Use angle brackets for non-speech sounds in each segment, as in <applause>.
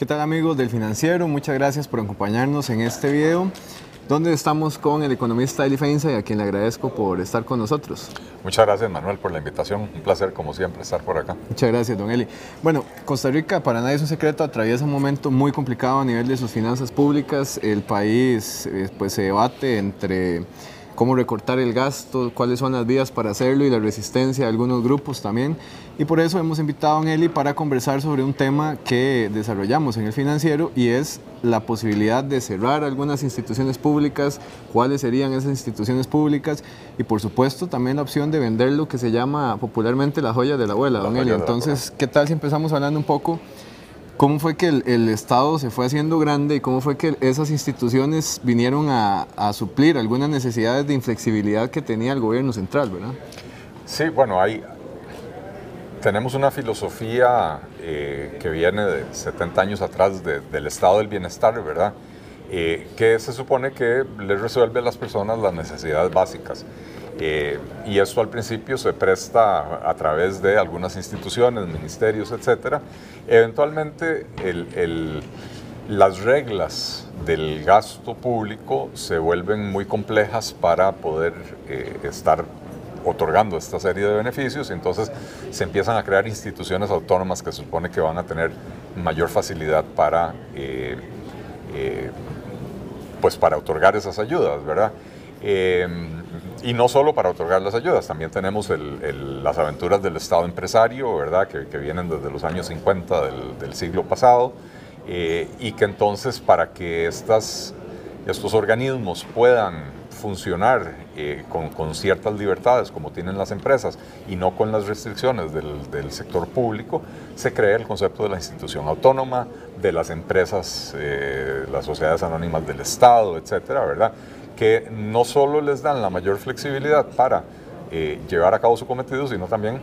¿Qué tal amigos del financiero? Muchas gracias por acompañarnos en este video donde estamos con el economista Eli Feinza y a quien le agradezco por estar con nosotros. Muchas gracias Manuel por la invitación, un placer como siempre estar por acá. Muchas gracias don Eli. Bueno, Costa Rica para nadie es un secreto, atraviesa un momento muy complicado a nivel de sus finanzas públicas, el país eh, pues se debate entre cómo recortar el gasto, cuáles son las vías para hacerlo y la resistencia de algunos grupos también. Y por eso hemos invitado a Eli para conversar sobre un tema que desarrollamos en el financiero y es la posibilidad de cerrar algunas instituciones públicas, cuáles serían esas instituciones públicas y por supuesto también la opción de vender lo que se llama popularmente la joya de la abuela, don Eli. Entonces, ¿qué tal si empezamos hablando un poco ¿Cómo fue que el, Estado se fue haciendo grande y cómo fue que esas instituciones vinieron a, suplir algunas necesidades de inflexibilidad que tenía el gobierno central, verdad? Sí, bueno, hay, tenemos una filosofía eh, que viene de 70 años atrás del estado del bienestar, ¿verdad? Eh, que se supone que le resuelve a las personas las necesidades básicas. Eh, y esto al principio se presta a través de algunas instituciones, ministerios, etc. Eventualmente las reglas del gasto público se vuelven muy complejas para poder eh, estar otorgando esta serie de beneficios entonces se empiezan a crear instituciones autónomas que se supone que van a tener mayor facilidad para, eh, pues para otorgar esas ayudas, ¿verdad? Y no solo para otorgar las ayudas, también tenemos las aventuras del Estado empresario, ¿verdad? Que, vienen desde los años 50 del, siglo pasado, eh, y que entonces para que estas, estos organismos puedan funcionar eh, con, ciertas libertades como tienen las empresas y no con las restricciones del, sector público, se crea el concepto de la institución autónoma, de las empresas, eh, las sociedades anónimas del Estado, etcétera, ¿verdad? Que no solo les dan la mayor flexibilidad para eh, llevar a cabo su cometido, sino también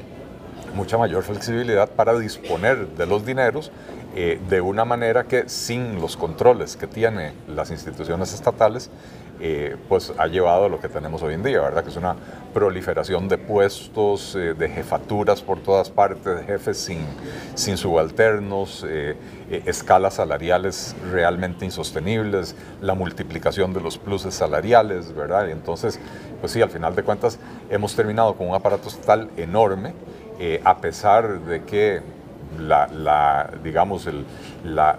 mucha mayor flexibilidad para disponer de los dineros eh, de una manera que sin los controles que tienen las instituciones estatales, eh, pues ha llevado a lo que tenemos hoy en día, ¿verdad? Que es una proliferación de puestos, eh, de jefaturas por todas partes, jefes sin, sin subalternos, eh, escalas salariales realmente insostenibles, la multiplicación de los pluses salariales, ¿verdad? Y entonces, pues sí, al final de cuentas hemos terminado con un aparato estatal enorme, a pesar de que la, digamos, la,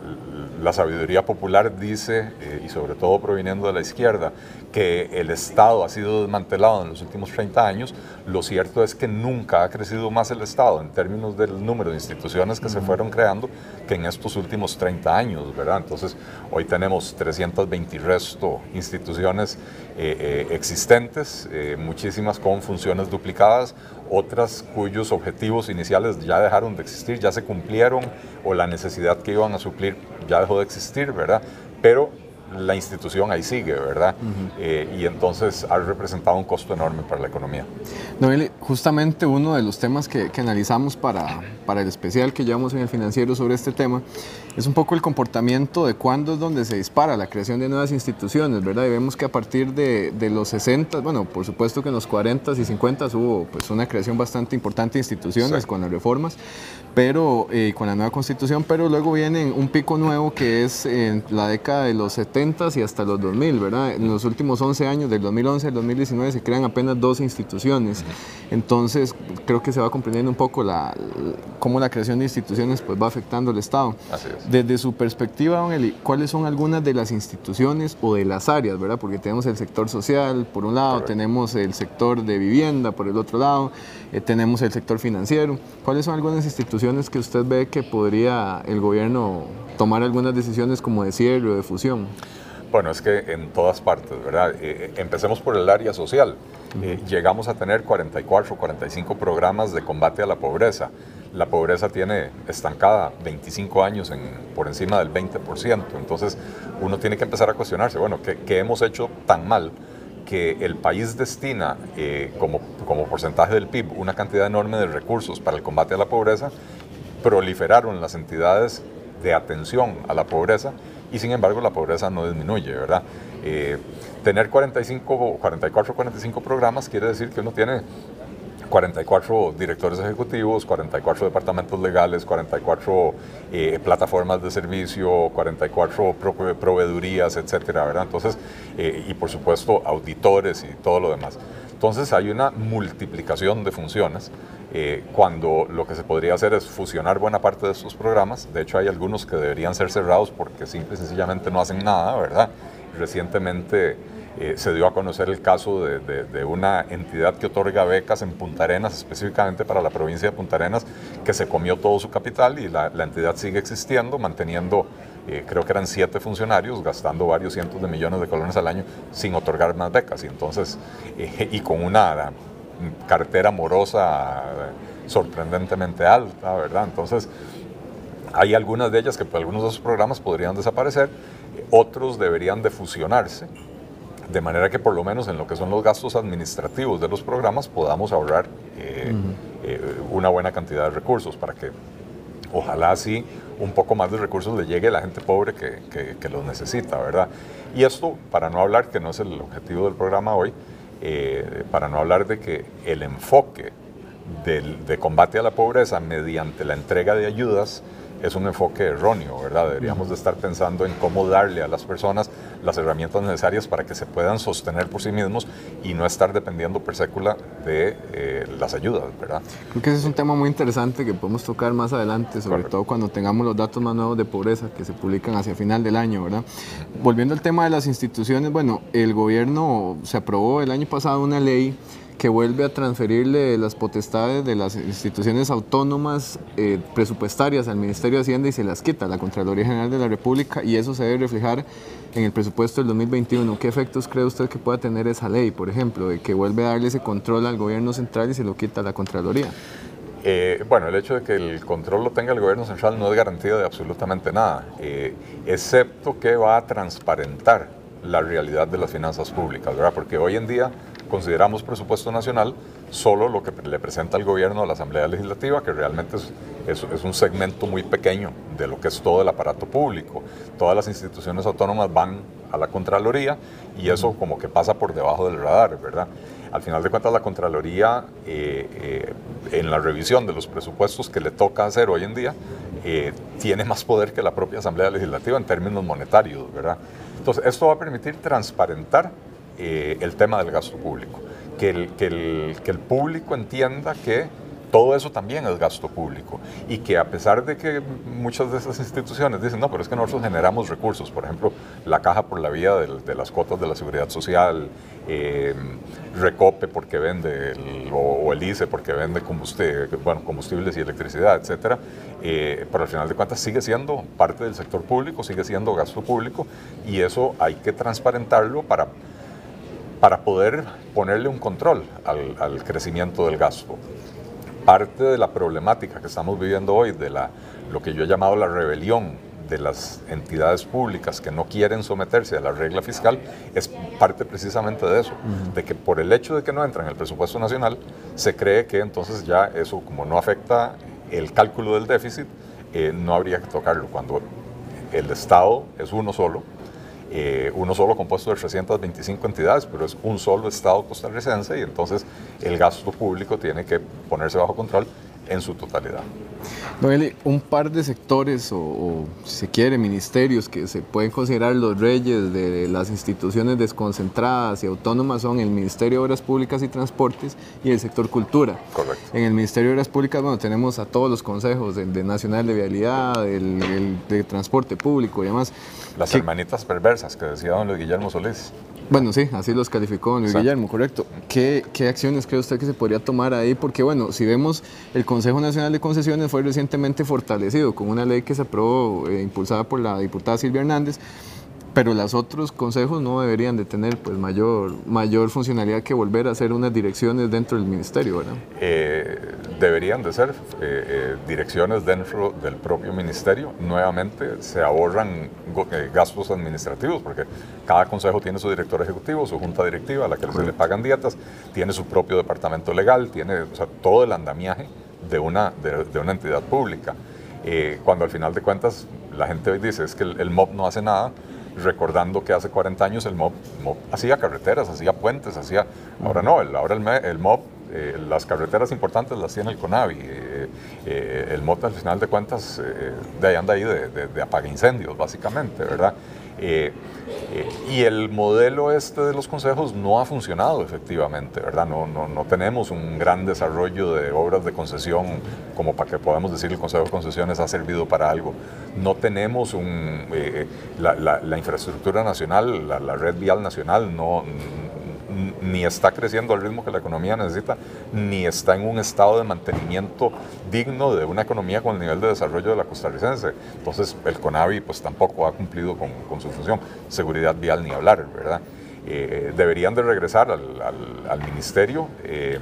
sabiduría popular dice, eh, y sobre todo proviniendo de la izquierda, que el Estado ha sido desmantelado en los últimos 30 años, lo cierto es que nunca ha crecido más el Estado en términos del número de instituciones que se fueron creando que en estos últimos 30 años, ¿verdad? Entonces, hoy tenemos 320 y resto instituciones eh, eh, existentes, muchísimas con funciones duplicadas, otras cuyos objetivos iniciales ya dejaron de existir, ya se cumplieron o la necesidad que iban a suplir ya dejó de existir, ¿verdad? Pero la institución ahí sigue, ¿verdad? Eh, y entonces ha representado un costo enorme para la economía. Noel, justamente uno de los temas que, analizamos para, para, el especial que llevamos en el financiero sobre este tema es un poco el comportamiento de cuándo es donde se dispara la creación de nuevas instituciones, ¿verdad? Y vemos que a partir de, de los 60, bueno, por supuesto que en los 40 y 50 hubo pues una creación bastante importante de instituciones con las reformas, pero eh, con la nueva constitución, pero luego viene un pico nuevo que es en la década de los 70 y hasta los 2000, ¿verdad? En los últimos 11 años, del 2011 al 2019, se crean apenas dos instituciones. Entonces, creo que se va comprendiendo un poco la, cómo la creación de instituciones pues, va afectando al Estado. Desde su perspectiva, don Eli, ¿cuáles son algunas de las instituciones o de las áreas, ¿verdad? Porque tenemos el sector social, por un lado, tenemos el sector de vivienda, por el otro lado, eh, tenemos el sector financiero. ¿Cuáles son algunas instituciones? que usted ve que podría el gobierno tomar algunas decisiones como de cierre o de fusión? Bueno, es que en todas partes, ¿verdad? Eh, eh, empecemos por el área social. Eh, llegamos a tener 44 o 45 programas de combate a la pobreza. La pobreza tiene estancada 25 años en, por encima del 20%. Entonces uno tiene que empezar a cuestionarse, bueno, ¿qué, qué hemos hecho tan mal? que el país destina como, como porcentaje del PIB una cantidad enorme de recursos para el combate a la pobreza proliferaron las entidades de atención a la pobreza y sin embargo la pobreza no disminuye, ¿verdad? Eh, tener 45, 44, 45 programas quiere decir que uno tiene 44 directores ejecutivos, 44 departamentos legales, 44 eh, plataformas de servicio, 44 proveedurías, etcétera, ¿verdad? Entonces, eh, y por supuesto, auditores y todo lo demás. Entonces, hay una multiplicación de funciones eh, cuando lo que se podría hacer es fusionar buena parte de estos programas. De hecho, hay algunos que deberían ser cerrados porque simple y sencillamente no hacen nada, ¿verdad? Recientemente eh, se dio a conocer el caso de, una entidad que otorga becas en Punta Arenas, específicamente para la provincia de Punta Arenas, que se comió todo su capital y la, entidad sigue existiendo, manteniendo, eh, creo que eran siete funcionarios, gastando varios cientos de millones de colones al año sin otorgar más becas. Y entonces, eh, y con una cartera morosa sorprendentemente alta, ¿verdad? Entonces, hay algunas de ellas que por algunos de esos programas podrían desaparecer, otros deberían de fusionarse de manera que por lo menos en lo que son los gastos administrativos de los programas podamos ahorrar eh, eh, una buena cantidad de recursos para que ojalá así un poco más de recursos le llegue a la gente pobre que, que, los necesita, ¿verdad? Y esto, para no hablar, que no es el objetivo del programa hoy, eh, para no hablar de que el enfoque de combate a la pobreza mediante la entrega de ayudas es un enfoque erróneo, ¿verdad? Deberíamos de estar pensando en cómo darle a las personas las herramientas necesarias para que se puedan sostener por sí mismos y no estar dependiendo per sécula de eh, las ayudas, ¿verdad? Creo que ese es un tema muy interesante que podemos tocar más adelante, sobre todo cuando tengamos los datos más nuevos de pobreza que se publican hacia final del año, ¿verdad? Volviendo al tema de las instituciones, bueno, el gobierno se aprobó el año pasado una ley que vuelve a transferirle las potestades de las instituciones autónomas eh, presupuestarias al Ministerio de Hacienda y se las quita la Contraloría General de la República y eso se debe reflejar en el presupuesto del 2021. ¿Qué efectos cree usted que pueda tener esa ley, por ejemplo, de que vuelve a darle ese control al gobierno central y se lo quita la Contraloría? Eh, bueno, el hecho de que el control lo tenga el gobierno central no es garantía de absolutamente nada, eh, excepto que va a transparentar la realidad de las finanzas públicas, ¿verdad? Porque hoy en día consideramos presupuesto nacional solo lo que le presenta el gobierno a la Asamblea Legislativa, que realmente es, es, un segmento muy pequeño de lo que es todo el aparato público. Todas las instituciones autónomas van a la Contraloría y eso como que pasa por debajo del radar, ¿verdad? Al final de cuentas, la Contraloría, eh, eh, en la revisión de los presupuestos que le toca hacer hoy en día, eh, tiene más poder que la propia Asamblea Legislativa en términos monetarios, ¿verdad? Entonces, esto va a permitir transparentar eh, el tema del gasto público, que el, que, el, que el público entienda que todo eso también es gasto público. Y que a pesar de que muchas de esas instituciones dicen, no, pero es que nosotros generamos recursos, por ejemplo, la caja por la vía de, las cuotas de la seguridad social, eh, Recope porque vende, o, el ICE porque vende combustible, bueno, combustibles y electricidad, etcétera, eh, pero al final de cuentas sigue siendo parte del sector público, sigue siendo gasto público y eso hay que transparentarlo para para poder ponerle un control al, crecimiento del gasto. Parte de la problemática que estamos viviendo hoy, de la, lo que yo he llamado la rebelión de las entidades públicas que no quieren someterse a la regla fiscal, es parte precisamente de eso, de que por el hecho de que no entran en el presupuesto nacional, se cree que entonces ya eso, como no afecta el cálculo del déficit, eh, no habría que tocarlo, cuando el Estado es uno solo, eh, uno solo compuesto de 325 entidades, pero es un solo Estado costarricense y entonces el gasto público tiene que ponerse bajo control en su totalidad. Don un par de sectores o, si se quiere, ministerios que se pueden considerar los reyes de las instituciones desconcentradas y autónomas son el Ministerio de Obras Públicas y Transportes y el sector cultura. Correcto. En el Ministerio de Obras Públicas, bueno, tenemos a todos los consejos, el de Nacional de Vialidad, el, de Transporte Público y demás. Las hermanitas perversas que decía don Luis Guillermo Solís. Bueno, sí, así los calificó Luis Guillermo, correcto. ¿Qué, ¿Qué, acciones cree usted que se podría tomar ahí? Porque, bueno, si vemos, el Consejo Nacional de Concesiones fue recientemente fortalecido con una ley que se aprobó, eh, impulsada por la diputada Silvia Hernández, pero los otros consejos no deberían de tener pues mayor, mayor funcionalidad que volver a hacer unas direcciones dentro del ministerio, ¿verdad? Eh, deberían de ser eh, eh, direcciones dentro del propio ministerio. Nuevamente se ahorran gastos administrativos porque cada consejo tiene su director ejecutivo, su junta directiva a la que se le pagan dietas, tiene su propio departamento legal, tiene todo el andamiaje de una, de, una entidad pública. cuando al final de cuentas la gente hoy dice es que el, el MOB no hace nada, recordando que hace 40 años el MOB, hacía carreteras, hacía puentes, hacía... Ahora no, el, ahora el, el MOB eh, las carreteras importantes las tiene el CONAVI. Eh, eh, el MOTA, al final de cuentas, de ahí anda ahí de, de, apaga incendios, básicamente, ¿verdad? Y el modelo este de los consejos no ha funcionado efectivamente, ¿verdad? No, no, no, tenemos un gran desarrollo de obras de concesión como para que podamos decir el Consejo de Concesiones ha servido para algo. No tenemos un, la, la, infraestructura nacional, la, la red vial nacional no ni está creciendo al ritmo que la economía necesita, ni está en un estado de mantenimiento digno de una economía con el nivel de desarrollo de la costarricense. Entonces el CONAVI pues tampoco ha cumplido con, su función. Seguridad vial ni hablar, ¿verdad? Eh, deberían de regresar al, ministerio. Eh,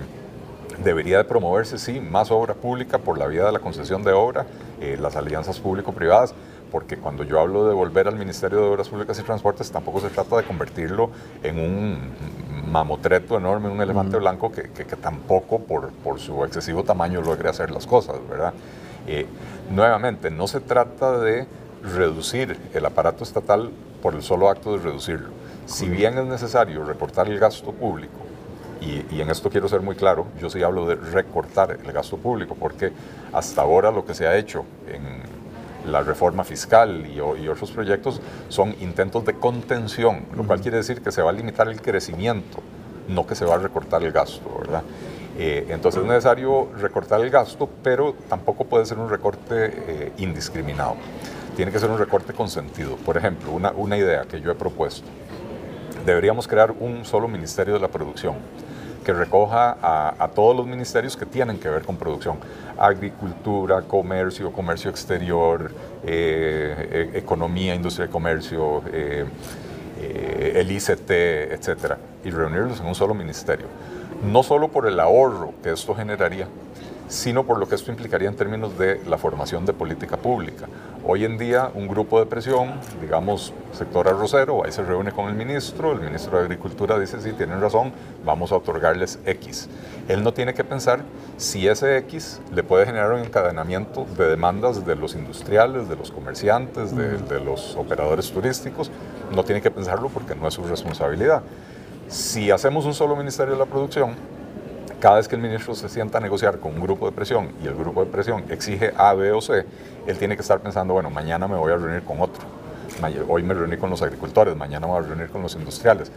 debería de promoverse, sí, más obra pública por la vía de la concesión de obra, eh, las alianzas público-privadas, porque cuando yo hablo de volver al Ministerio de Obras Públicas y Transportes, tampoco se trata de convertirlo en un mamotreto enorme, un elefante blanco que, tampoco por, por, su excesivo tamaño logre hacer las cosas, ¿verdad? Eh, nuevamente, no se trata de reducir el aparato estatal por el solo acto de reducirlo. Si bien es necesario recortar el gasto público, y, y, en esto quiero ser muy claro, yo sí hablo de recortar el gasto público, porque hasta ahora lo que se ha hecho en la reforma fiscal y, otros proyectos son intentos de contención, lo cual quiere decir que se va a limitar el crecimiento, no que se va a recortar el gasto, ¿verdad? Eh, entonces es necesario recortar el gasto, pero tampoco puede ser un recorte eh, indiscriminado. Tiene que ser un recorte con sentido. Por ejemplo, una, una idea que yo he propuesto. Deberíamos crear un solo Ministerio de la Producción que recoja a, todos los ministerios que tienen que ver con producción, agricultura, comercio, comercio exterior, eh, e, economía, industria de comercio, eh, eh, el ICT, etcétera, y reunirlos en un solo ministerio. No solo por el ahorro que esto generaría, sino por lo que esto implicaría en términos de la formación de política pública. Hoy en día un grupo de presión, digamos sector arrocero, ahí se reúne con el ministro, el ministro de Agricultura dice, sí, tienen razón, vamos a otorgarles X. Él no tiene que pensar si ese X le puede generar un encadenamiento de demandas de los industriales, de los comerciantes, de, de los operadores turísticos, no tiene que pensarlo porque no es su responsabilidad. Si hacemos un solo Ministerio de la Producción, cada vez que el ministro se sienta a negociar con un grupo de presión y el grupo de presión exige A, B o C, él tiene que estar pensando, bueno, mañana me voy a reunir con otro. Hoy me reuní con los agricultores, mañana me voy a reunir con los industriales.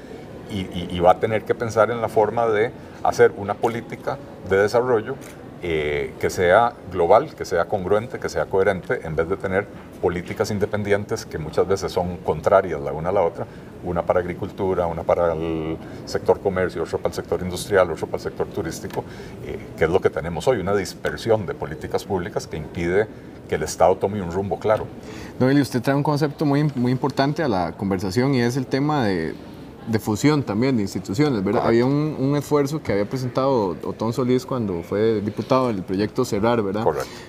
Y, va a tener que pensar en la forma de hacer una política de desarrollo eh, que sea global, que sea congruente, que sea coherente, en vez de tener políticas independientes que muchas veces son contrarias la una a la otra, una para agricultura, una para el sector comercio, otra para el sector industrial, otra para el sector turístico, eh, que es lo que tenemos hoy, una dispersión de políticas públicas que impide que el Estado tome un rumbo claro. Noel, usted trae un concepto muy, muy importante a la conversación y es el tema de de fusión también de instituciones, ¿verdad? Había un, esfuerzo que había presentado Otón Solís cuando fue diputado del proyecto Cerrar, ¿verdad?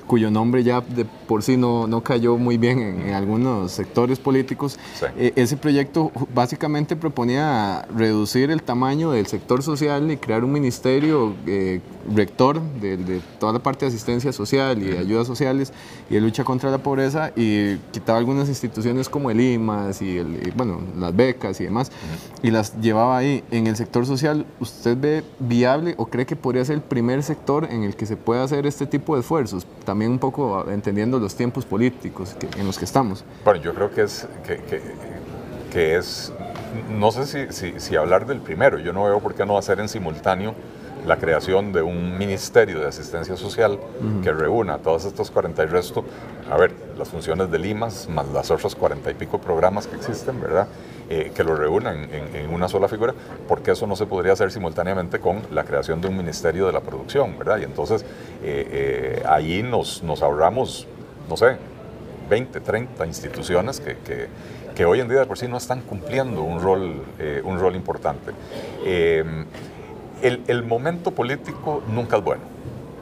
Cuyo nombre ya de por sí no, no cayó muy bien en, algunos sectores políticos. Eh, ese proyecto básicamente proponía reducir el tamaño del sector social y crear un ministerio eh, rector de, toda la parte de asistencia social y de ayudas sociales y de lucha contra la pobreza y quitaba algunas instituciones como el IMAS y, el, bueno, las becas y demás y las llevaba ahí. En el sector social, ¿usted ve viable o cree que podría ser el primer sector en el que se pueda hacer este tipo de esfuerzos? También un poco entendiendo los tiempos políticos en los que estamos. Bueno, yo creo que es, que, que, es no sé si, si, hablar del primero, yo no veo por qué no hacer en simultáneo la creación de un ministerio de asistencia social que reúna todos estos 40 y resto, a ver, las funciones de Limas, más las otras 40 y pico programas que existen, ¿verdad? Eh, que lo reúnan en, una sola figura, porque eso no se podría hacer simultáneamente con la creación de un ministerio de la producción, ¿verdad? Y entonces eh, eh, ahí nos, nos ahorramos, no sé, 20, 30 instituciones que, que, que, hoy en día de por sí no están cumpliendo un rol, un rol importante. El, el, momento político nunca es bueno.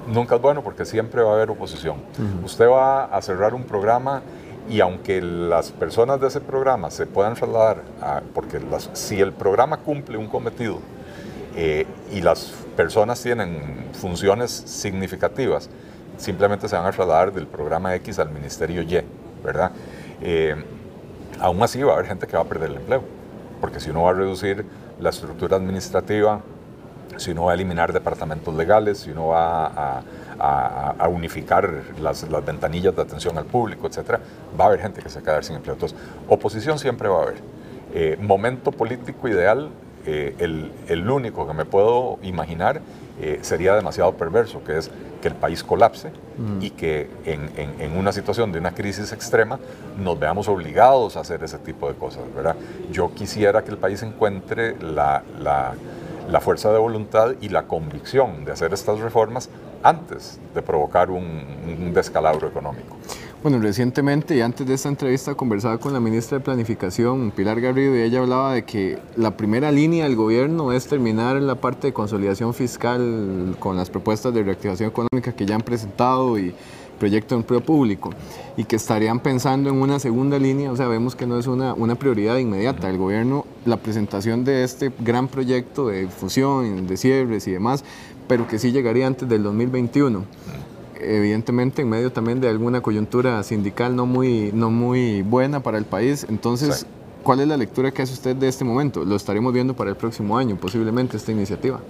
Nunca es bueno porque siempre va a haber oposición. Usted va a cerrar un programa y aunque las personas de ese programa se puedan trasladar, porque si el programa cumple un cometido eh, y las personas tienen funciones significativas, simplemente se van a trasladar del programa X al Ministerio Y, ¿verdad? Eh, aún así va a haber gente que va a perder el empleo, porque si uno va a reducir la estructura administrativa si uno va a eliminar departamentos legales, si uno va a, unificar las, las, ventanillas de atención al público, etcétera, va a haber gente que se va a quedar sin empleo. Entonces, oposición siempre va a haber. Eh, momento político ideal, eh, el, el, único que me puedo imaginar eh, sería demasiado perverso, que es que el país colapse mm. y que en, en, una situación de una crisis extrema nos veamos obligados a hacer ese tipo de cosas, ¿verdad? Yo quisiera que el país encuentre la, la la fuerza de voluntad y la convicción de hacer estas reformas antes de provocar un, descalabro económico. Bueno, recientemente y antes de esta entrevista conversaba con la ministra de Planificación, Pilar Garrido, y ella hablaba de que la primera línea del gobierno es terminar la parte de consolidación fiscal con las propuestas de reactivación económica que ya han presentado y proyecto de empleo público y que estarían pensando en una segunda línea, o sea, vemos que no es una, una prioridad inmediata. El gobierno, la presentación de este gran proyecto de fusión, de cierres y demás, pero que sí llegaría antes del 2021 evidentemente en medio también de alguna coyuntura sindical no muy, no muy buena para el país. Entonces, ¿cuál es la lectura que hace usted de este momento? Lo estaremos viendo para el próximo año, posiblemente, esta iniciativa.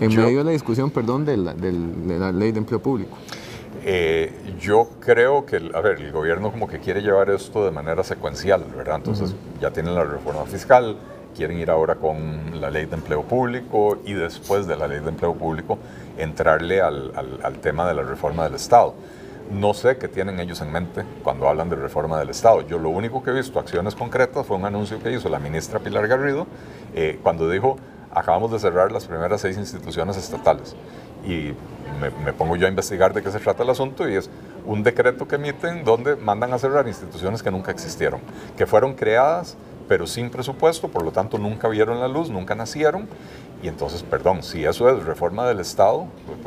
En medio de la discusión, perdón, de la, de la ley de empleo público. Eh, yo creo que, a ver, el gobierno como que quiere llevar esto de manera secuencial, ¿verdad? Entonces ya tienen la reforma fiscal, quieren ir ahora con la ley de empleo público y después de la ley de empleo público entrarle al, al, tema de la reforma del Estado. No sé qué tienen ellos en mente cuando hablan de reforma del Estado. Yo lo único que he visto, acciones concretas, fue un anuncio que hizo la ministra Pilar Garrido eh, cuando dijo, acabamos de cerrar las primeras seis instituciones estatales. Y me, pongo yo a investigar de qué se trata el asunto y es un decreto que emiten donde mandan a cerrar instituciones que nunca existieron, que fueron creadas pero sin presupuesto, por lo tanto nunca vieron la luz, nunca nacieron. Y entonces, perdón, si eso es reforma del Estado,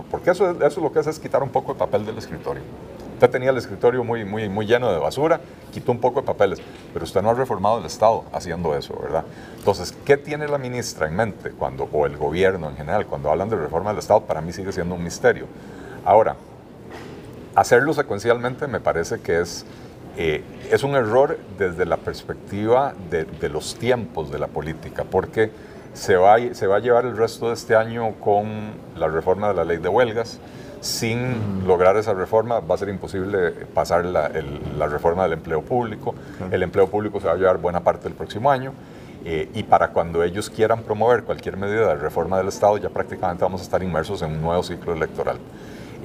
porque eso, eso es lo que hace es quitar un poco de papel del escritorio. Usted tenía el escritorio muy, muy, muy lleno de basura, quitó un poco de papeles, pero usted no ha reformado el Estado haciendo eso, ¿verdad? Entonces, ¿qué tiene la ministra en mente cuando, o el gobierno en general, cuando hablan de reforma del Estado? Para mí sigue siendo un misterio. Ahora, hacerlo secuencialmente me parece que es, eh, es un error desde la perspectiva de, de, los tiempos de la política, porque se va, se va a llevar el resto de este año con la reforma de la ley de huelgas, sin lograr esa reforma va a ser imposible pasar la, reforma del empleo público. El empleo público se va a llevar buena parte del próximo año. Eh, y para cuando ellos quieran promover cualquier medida de reforma del Estado, ya prácticamente vamos a estar inmersos en un nuevo ciclo electoral.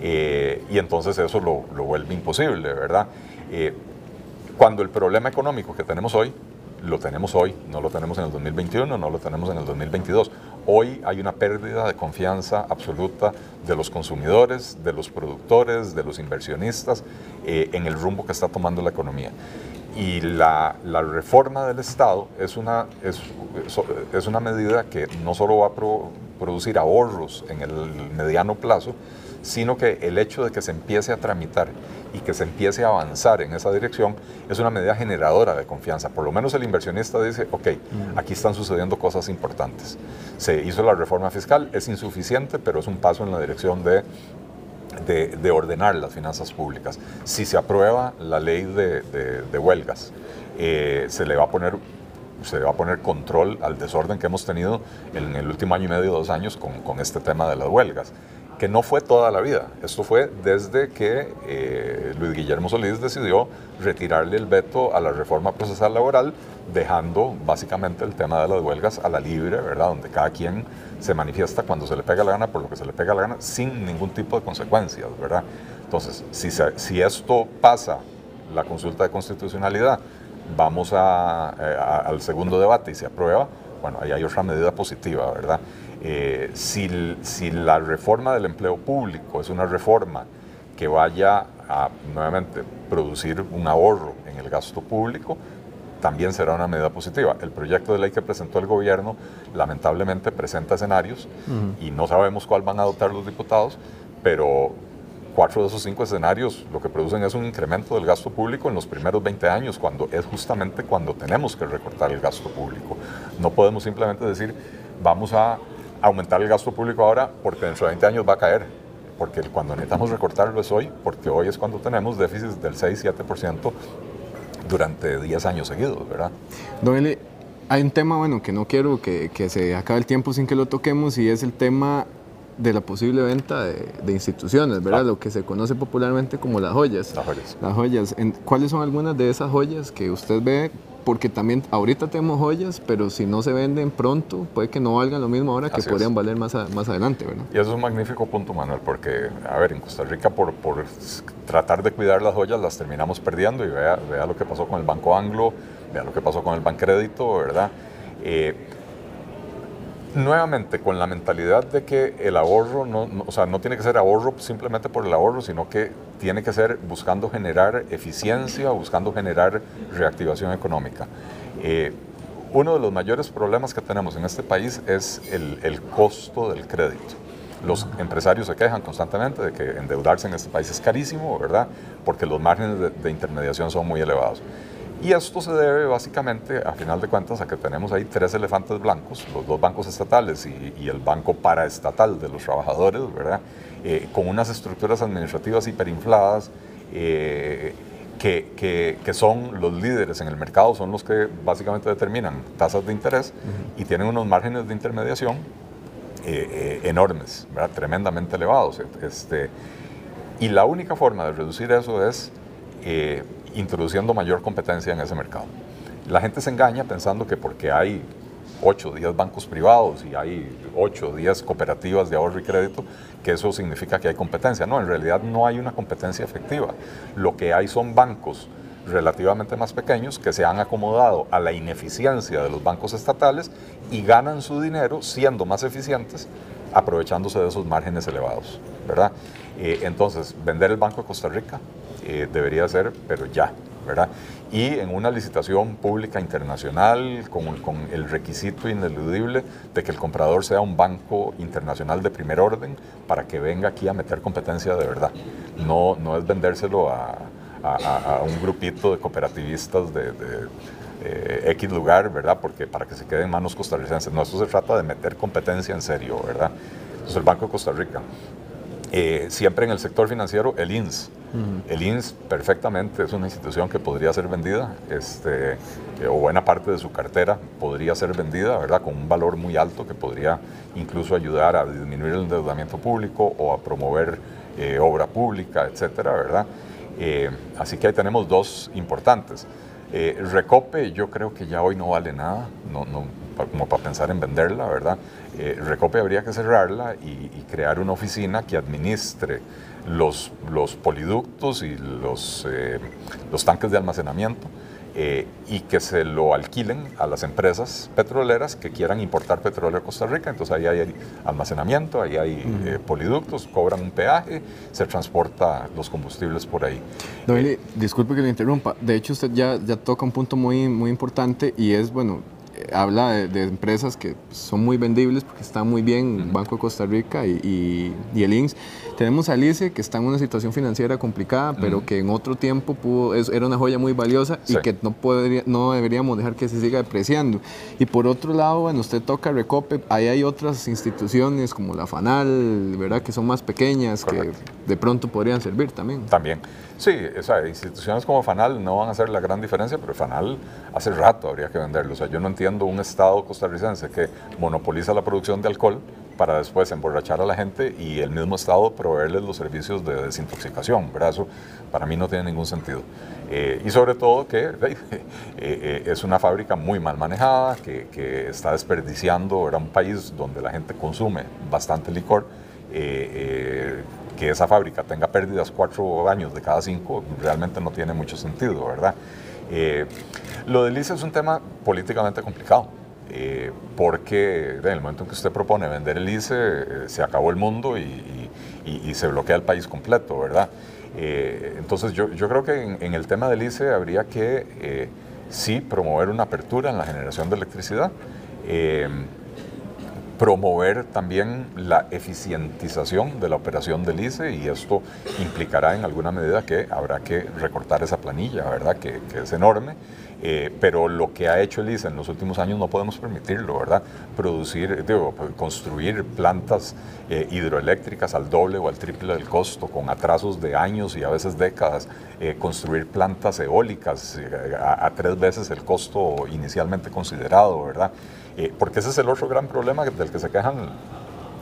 Eh, y entonces eso lo, vuelve imposible, ¿verdad? Eh, cuando el problema económico que tenemos hoy, lo tenemos hoy, no lo tenemos en el 2021, no lo tenemos en el 2022. Hoy hay una pérdida de confianza absoluta de los consumidores, de los productores, de los inversionistas eh, en el rumbo que está tomando la economía. Y la, reforma del Estado es una, es, una medida que no solo va a producir ahorros en el mediano plazo, sino que el hecho de que se empiece a tramitar y que se empiece a avanzar en esa dirección es una medida generadora de confianza. Por lo menos el inversionista dice, ok, mm. aquí están sucediendo cosas importantes. Se hizo la reforma fiscal, es insuficiente, pero es un paso en la dirección de de, ordenar las finanzas públicas. Si se aprueba la ley de, huelgas, eh, se le va a poner se va a poner control al desorden que hemos tenido en el último año y medio, dos años con, con este tema de las huelgas que no fue toda la vida. Esto fue desde que eh, Luis Guillermo Solís decidió retirarle el veto a la reforma procesal laboral, dejando básicamente el tema de las huelgas a la libre, ¿verdad? Donde cada quien se manifiesta cuando se le pega la gana por lo que se le pega la gana, sin ningún tipo de consecuencias, ¿verdad? Entonces, si, si esto pasa, la consulta de constitucionalidad, vamos a, al segundo debate y se aprueba, bueno, ahí hay otra medida positiva, ¿verdad? Eh, si, si, la reforma del empleo público es una reforma que vaya a nuevamente producir un ahorro en el gasto público, también será una medida positiva. El proyecto de ley que presentó el gobierno lamentablemente presenta escenarios y no sabemos cuál van a adoptar los diputados, pero cuatro de esos cinco escenarios lo que producen es un incremento del gasto público en los primeros 20 años, cuando es justamente cuando tenemos que recortar el gasto público. No podemos simplemente decir, vamos a aumentar el gasto público ahora porque dentro de 20 años va a caer. Porque cuando necesitamos recortarlo es hoy, porque hoy es cuando tenemos déficits del 6-7% durante 10 años seguidos, ¿verdad? Don hay un tema, bueno, que no quiero que, que, se acabe el tiempo sin que lo toquemos y es el tema de la posible venta de, instituciones, ¿verdad? Ah. Lo que se conoce popularmente como las joyas. Las joyas. Las joyas. ¿Cuáles son algunas de esas joyas que usted ve? Porque también ahorita tenemos joyas, pero si no se venden pronto, puede que no valgan lo mismo ahora que podrían valer más, más adelante, ¿verdad? Y eso es un magnífico punto, Manuel, porque, a ver, en Costa Rica por, por tratar de cuidar las joyas las terminamos perdiendo y vea, vea lo que pasó con el Banco Anglo, vea lo que pasó con el Bancrédito, ¿verdad? Eh, nuevamente con la mentalidad de que el ahorro no, o sea, no tiene que ser ahorro simplemente por el ahorro, sino que tiene que ser buscando generar eficiencia, buscando generar reactivación económica. Eh, uno de los mayores problemas que tenemos en este país es el, costo del crédito. Los empresarios se quejan constantemente de que endeudarse en este país es carísimo, ¿verdad? Porque los márgenes de intermediación son muy elevados. Y esto se debe básicamente, a final de cuentas, a que tenemos ahí tres elefantes blancos, los dos bancos estatales y, el banco paraestatal de los trabajadores, ¿verdad? Eh, con unas estructuras administrativas hiperinfladas. Eh, que, que, son los líderes en el mercado, son los que básicamente determinan tasas de interés y tienen unos márgenes de intermediación eh, enormes, ¿verdad? tremendamente elevados. Este, y la única forma de reducir eso es introduciendo mayor competencia en ese mercado. La gente se engaña pensando que porque hay 8 o 10 bancos privados y hay 8 o 10 cooperativas de ahorro y crédito, que eso significa que hay competencia. No, en realidad no hay una competencia efectiva. Lo que hay son bancos relativamente más pequeños que se han acomodado a la ineficiencia de los bancos estatales y ganan su dinero siendo más eficientes aprovechándose de esos márgenes elevados, ¿verdad? Eh, entonces, vender el Banco de Costa Rica eh, debería ser, pero ya, ¿verdad? Y en una licitación pública internacional con, con, el requisito ineludible de que el comprador sea un banco internacional de primer orden para que venga aquí a meter competencia de verdad. No, no es vendérselo a, a, un grupito de cooperativistas de, de eh, X lugar, ¿verdad? Porque para que se queden en manos costarricenses. No, esto se trata de meter competencia en serio, ¿verdad? Entonces el Banco de Costa Rica. Eh, siempre en el sector financiero, el INS. El INS perfectamente es una institución que podría ser vendida, este, eh, o buena parte de su cartera podría ser vendida, ¿verdad? Con un valor muy alto que podría incluso ayudar a disminuir el endeudamiento público o a promover obra pública, etcétera, ¿verdad? así que ahí tenemos dos importantes. Eh, Recope yo creo que ya hoy no vale nada, no, no, como para pensar en venderla, ¿verdad? Eh, Recope habría que cerrarla y, crear una oficina que administre los, los poliductos y los, eh, los tanques de almacenamiento eh, y que se lo alquilen a las empresas petroleras que quieran importar petróleo a Costa Rica. Entonces ahí hay almacenamiento, ahí hay eh, poliductos, cobran un peaje, se transporta los combustibles por ahí. Noeli, disculpe que le interrumpa. De hecho, usted ya, ya toca un punto muy, muy importante y es, bueno, habla de, empresas que son muy vendibles porque están muy bien, Banco de Costa Rica y, y, el INSS. Tenemos a Alice, que está en una situación financiera complicada, pero que en otro tiempo pudo, era una joya muy valiosa y que no, podría, no deberíamos dejar que se siga depreciando. Y por otro lado, bueno, usted toca Recope, ahí hay otras instituciones como la FANAL, ¿verdad? Que son más pequeñas, que de pronto podrían servir también. También. Sí, o sea, instituciones como FANAL no van a hacer la gran diferencia, pero FANAL hace rato habría que venderlo. O sea, yo no entiendo un Estado costarricense que monopoliza la producción de alcohol para después emborrachar a la gente y el mismo Estado proveerles los servicios de desintoxicación. ¿verdad? Para mí no tiene ningún sentido. Eh, y sobre todo que <laughs> eh, eh, es una fábrica muy mal manejada, que está desperdiciando, era un país donde la gente consume bastante licor que esa fábrica tenga pérdidas cuatro años de cada cinco realmente no tiene mucho sentido, ¿verdad? Eh, lo del ICE es un tema políticamente complicado. Eh, porque en el momento en que usted propone vender el ICE, eh, se acabó el mundo y, se bloquea el país completo, ¿verdad? entonces yo, yo, creo que en, el tema del ICE habría que sí promover una apertura en la generación de electricidad promover también la eficientización de la operación del ICE y esto implicará en alguna medida que habrá que recortar esa planilla, ¿verdad? Que, es enorme, eh, pero lo que ha hecho el ICE en los últimos años no podemos permitirlo, ¿verdad? Producir, digo, construir plantas eh, hidroeléctricas al doble o al triple del costo, con atrasos de años y a veces décadas, eh, construir plantas eólicas a, a tres veces el costo inicialmente considerado, ¿verdad? Eh, porque ese es el otro gran problema del que se quejan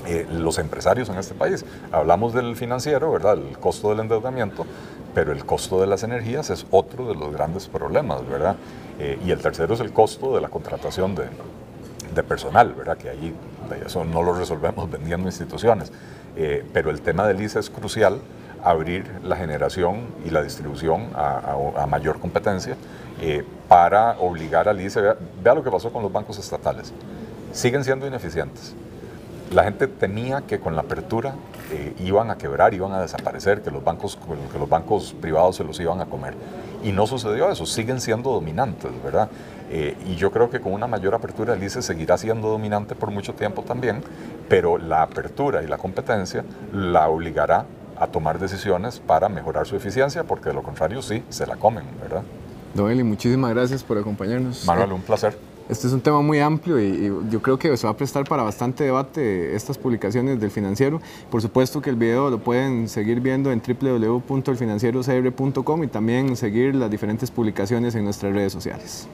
eh, los empresarios en este país. Hablamos del financiero, ¿verdad? El costo del endeudamiento, pero el costo de las energías es otro de los grandes problemas, ¿verdad? Eh, y el tercero es el costo de la contratación de, de personal, ¿verdad? Que ahí eso no lo resolvemos <laughs> vendiendo instituciones. pero el tema del ICE es crucial, abrir la generación y la distribución a, a mayor competencia eh, para obligar al ICE. Vea, lo que pasó con los bancos estatales. Siguen siendo ineficientes. La gente tenía que con la apertura eh, iban a quebrar, iban a desaparecer, que los, bancos, que los bancos privados se los iban a comer. Y no sucedió eso, siguen siendo dominantes, ¿verdad? Eh, y yo creo que con una mayor apertura el ICE seguirá siendo dominante por mucho tiempo también, pero la apertura y la competencia la obligará a tomar decisiones para mejorar su eficiencia, porque de lo contrario sí, se la comen, ¿verdad? Don Eli, muchísimas gracias por acompañarnos. Manuel, un placer. Este es un tema muy amplio y, yo creo que se va a prestar para bastante debate estas publicaciones del financiero. Por supuesto que el video lo pueden seguir viendo en www.elfinancierocr.com y también seguir las diferentes publicaciones en nuestras redes sociales.